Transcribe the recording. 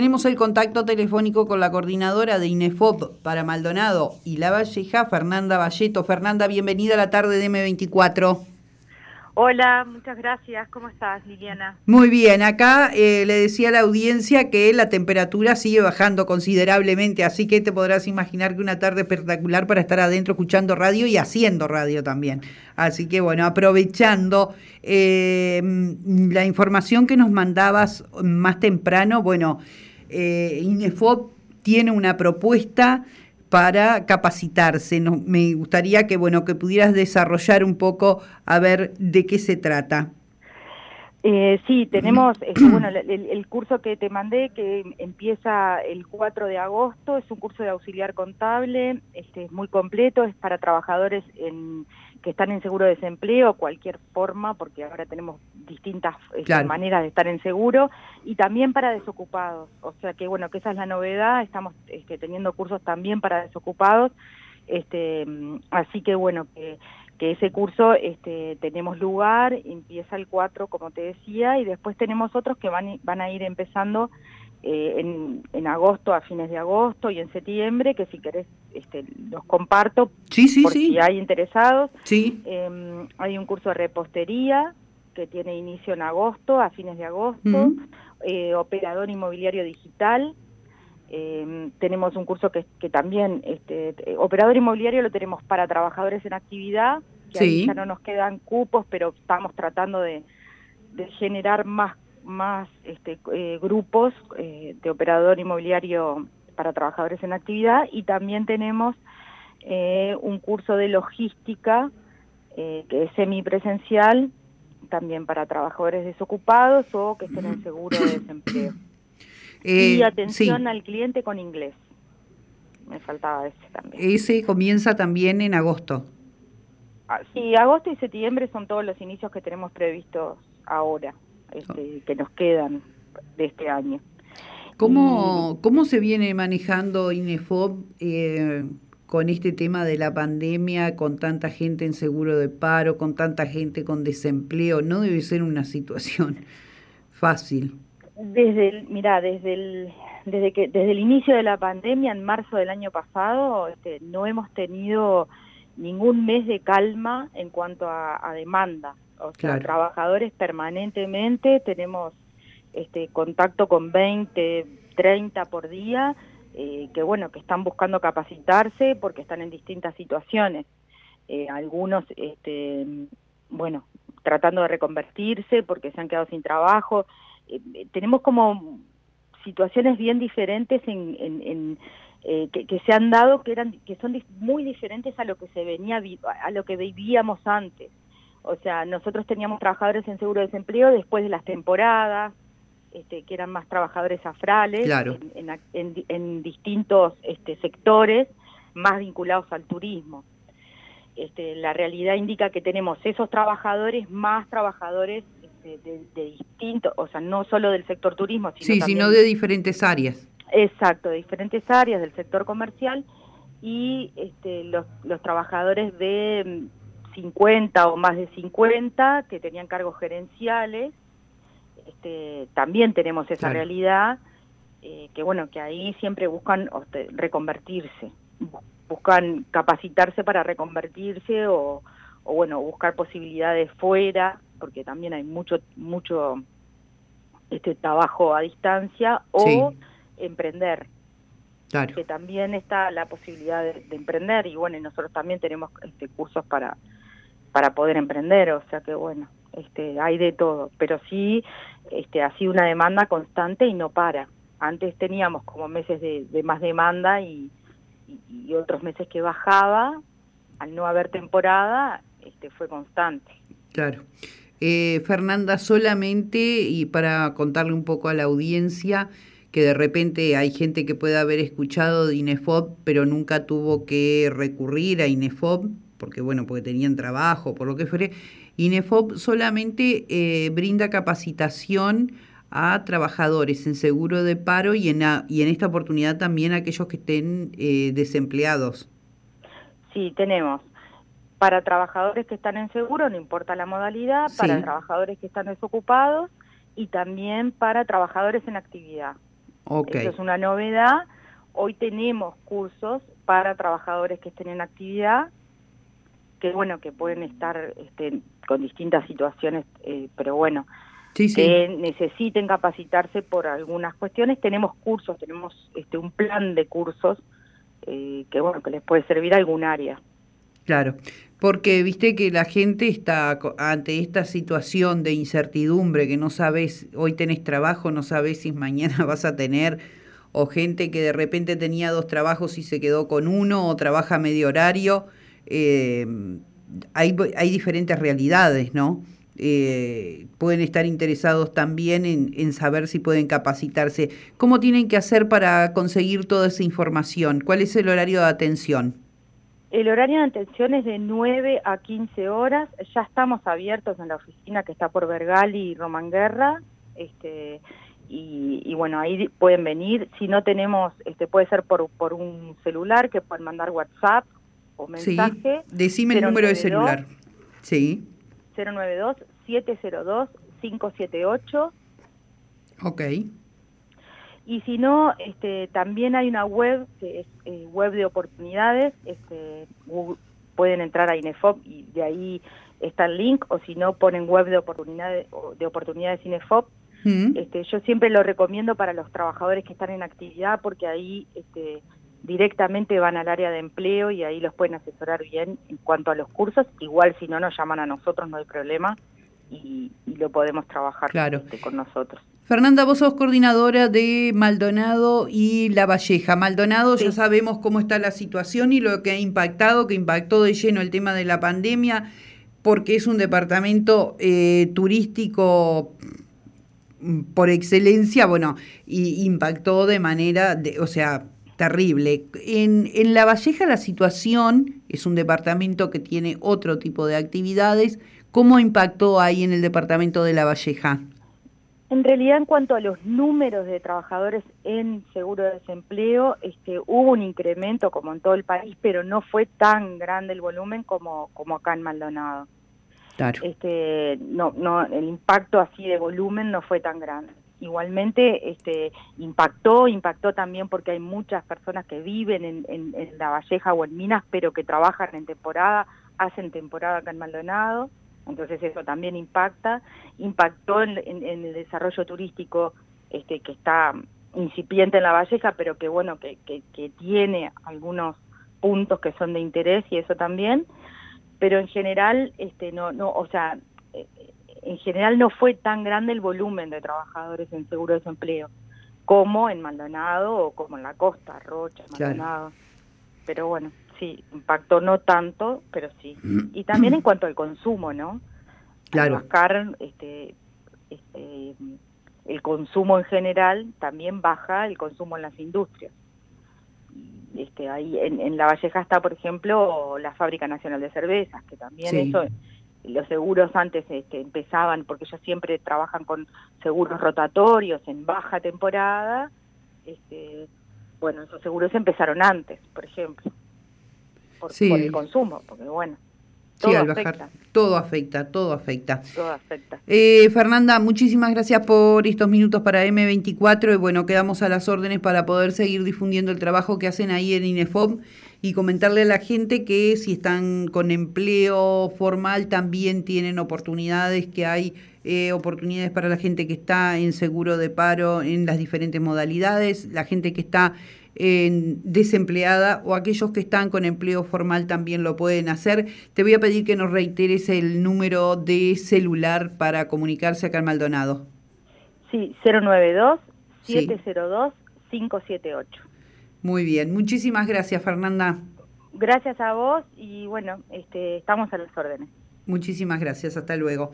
Tenemos el contacto telefónico con la coordinadora de INEFOP para Maldonado y La Valleja, Fernanda Valleto. Fernanda, bienvenida a la tarde de M24. Hola, muchas gracias. ¿Cómo estás, Liliana? Muy bien, acá eh, le decía a la audiencia que la temperatura sigue bajando considerablemente, así que te podrás imaginar que una tarde espectacular para estar adentro escuchando radio y haciendo radio también. Así que bueno, aprovechando eh, la información que nos mandabas más temprano, bueno, eh, INEFOP tiene una propuesta para capacitarse. me gustaría que, bueno, que pudieras desarrollar un poco a ver de qué se trata. Eh, sí, tenemos este, bueno, el, curso que te mandé que empieza el 4 de agosto, es un curso de auxiliar contable, este, es muy completo, es para trabajadores en, que están en seguro de desempleo, cualquier forma, porque ahora tenemos distintas este, maneras de estar en seguro, y también para desocupados. O sea que bueno, que esa es la novedad, estamos este, teniendo cursos también para desocupados, este, así que bueno, que, que ese curso este, tenemos lugar, empieza el 4, como te decía, y después tenemos otros que van, van a ir empezando eh, en, en, agosto, a fines de agosto y en septiembre, que si querés este, los comparto sí, sí, por sí. si hay interesados. Sí. Em, hay un curso de repostería que tiene inicio en agosto, a fines de agosto, eh, operador inmobiliario digital. Em, tenemos un curso que, que también, este, operador inmobiliario lo tenemos para trabajadores en actividad, que ya no nos quedan cupos, pero estamos tratando de, de generar más más este, eh, grupos eh, de operador inmobiliario para trabajadores en actividad y también tenemos eh, un curso de logística que es semipresencial también para trabajadores desocupados o que estén en seguro de desempleo. y atención al cliente con inglés. Me faltaba ese también. Ese comienza también en agosto. Ah, sí, agosto y septiembre son todos los inicios que tenemos previstos ahora este, que nos quedan de este año. ¿Cómo, ¿cómo se viene manejando INEFOB eh, con este tema de la pandemia, con tanta gente en seguro de paro, con tanta gente con desempleo? No debe ser una situación fácil. Desde el, mira, desde el, desde que desde el inicio de la pandemia en marzo del año pasado este, no hemos tenido ningún mes de calma en cuanto a demanda o sea, trabajadores permanentemente, tenemos este contacto con 20, 30 por día, eh, que bueno, que están buscando capacitarse porque están en distintas situaciones. Eh, algunos, este, bueno, tratando de reconvertirse porque se han quedado sin trabajo. Eh, tenemos como situaciones bien diferentes en, en, que, que, se han dado que eran que son muy diferentes a lo que se venía a lo que vivíamos antes o sea, nosotros teníamos trabajadores en seguro de desempleo después de las temporadas, este, que eran más trabajadores afrales en, distintos este, sectores más vinculados al turismo. Este, la realidad indica que tenemos esos trabajadores más trabajadores este, de, distintos, o sea, no solo del sector turismo, sino, sí, sino de diferentes áreas. Exacto, de diferentes áreas del sector comercial y este, los, los trabajadores de 50 o más de 50 que tenían cargos gerenciales. Este, también tenemos esa realidad, eh, que bueno, que ahí siempre buscan reconvertirse, buscan capacitarse para reconvertirse o, o bueno, buscar posibilidades fuera, porque también hay mucho, mucho este trabajo a distancia, o emprender. que también está la posibilidad de, emprender y bueno, nosotros también tenemos este, cursos para, para poder emprender, o sea que bueno, este, hay de todo, pero sí este, ha sido una demanda constante y no para. Antes teníamos como meses de, más demanda y, otros meses que bajaba, al no haber temporada, este, fue constante. Claro. Eh, Fernanda, solamente, y para contarle un poco a la audiencia, que de repente hay gente que puede haber escuchado de INEFOB, pero nunca tuvo que recurrir a INEFOB, porque bueno, porque tenían trabajo, por lo que fuere, INEFOP solamente eh, brinda capacitación a trabajadores en seguro de paro y en, y en esta oportunidad también a aquellos que estén eh, desempleados. Sí, tenemos para trabajadores que están en seguro, no importa la modalidad, para trabajadores que están desocupados y también para trabajadores en actividad. Okay. Eso es una novedad. Hoy tenemos cursos para trabajadores que estén en actividad, que bueno, que pueden estar este, con distintas situaciones, eh, pero bueno, que necesiten capacitarse por algunas cuestiones. Tenemos cursos, tenemos este, un plan de cursos eh, que bueno, que les puede servir a algún área. Claro, porque viste que la gente está ante esta situación de incertidumbre, que no sabes, hoy tenés trabajo, no sabes si mañana vas a tener, o gente que de repente tenía dos trabajos y se quedó con uno, o trabaja medio horario. Eh, hay, hay diferentes realidades, ¿no? Eh, pueden estar interesados también en, en, saber si pueden capacitarse. ¿Cómo tienen que hacer para conseguir toda esa información? ¿Cuál es el horario de atención? El horario de atención es de 9 a 15 horas. Ya estamos abiertos en la oficina que está por Vergali y Román Guerra. Este, y, bueno, ahí pueden venir. Si no tenemos, este, puede ser por, por un celular que pueden mandar WhatsApp o mensaje. Sí, decime el número de celular. Sí. 092-702-578. Ok. Y si no, este, también hay una web que es eh, web de oportunidades, este, pueden entrar a INEFOP y de ahí está el link, o si no, ponen web de oportunidades, de oportunidades INEFOP. Mm. Este, yo siempre lo recomiendo para los trabajadores que están en actividad porque ahí este, directamente van al área de empleo y ahí los pueden asesorar bien en cuanto a los cursos. Igual si no nos llaman a nosotros no hay problema y, lo podemos trabajar este, con nosotros. Fernanda, vos sos coordinadora de Maldonado y La Valleja. Maldonado ya sabemos cómo está la situación y lo que ha impactado, que impactó de lleno el tema de la pandemia, porque es un departamento eh, turístico mm, por excelencia, bueno, y impactó de manera, de, o sea, terrible. En, en La Valleja la situación es un departamento que tiene otro tipo de actividades. ¿Cómo impactó ahí en el departamento de La Valleja? En realidad, en cuanto a los números de trabajadores en seguro de desempleo, este, hubo un incremento como en todo el país, pero no fue tan grande el volumen como, como acá en Maldonado. Claro. Este, no, no, el impacto así de volumen no fue tan grande. Igualmente, este, impactó, impactó también porque hay muchas personas que viven en, en, La Valleja o en Minas, pero que trabajan en temporada, hacen temporada acá en Maldonado. Entonces eso también impacta, impactó en, el desarrollo turístico este, que está incipiente en la Valleja, pero que bueno, que, que, tiene algunos puntos que son de interés y eso también, pero en general, este, no, no, o sea, eh, en general no fue tan grande el volumen de trabajadores en seguro de desempleo como en Maldonado o como en la costa, Rocha, Maldonado. Pero bueno, sí, impactó no tanto, pero sí. Mm. Y también en cuanto al consumo, ¿no? Claro. este, este, el consumo en general, también baja el consumo en las industrias. Este, ahí en, en La Valleja está, por ejemplo, la Fábrica Nacional de Cervezas, que también eso, los seguros antes este, empezaban, porque ellos siempre trabajan con seguros rotatorios en baja temporada, este, bueno, esos seguros empezaron antes, por ejemplo por, el consumo, porque bueno. Todo afecta. todo afecta, todo afecta. Todo afecta. Eh, Fernanda, muchísimas gracias por estos minutos para M24 y bueno, quedamos a las órdenes para poder seguir difundiendo el trabajo que hacen ahí en INEFOB y comentarle a la gente que si están con empleo formal también tienen oportunidades, que hay eh, oportunidades para la gente que está en seguro de paro en las diferentes modalidades, la gente que está desempleada o aquellos que están con empleo formal también lo pueden hacer. Te voy a pedir que nos reiteres el número de celular para comunicarse acá en Maldonado. Sí, 092-702-578. Muy bien, muchísimas gracias Fernanda. Gracias a vos y bueno, este, estamos a las órdenes. Muchísimas gracias, hasta luego.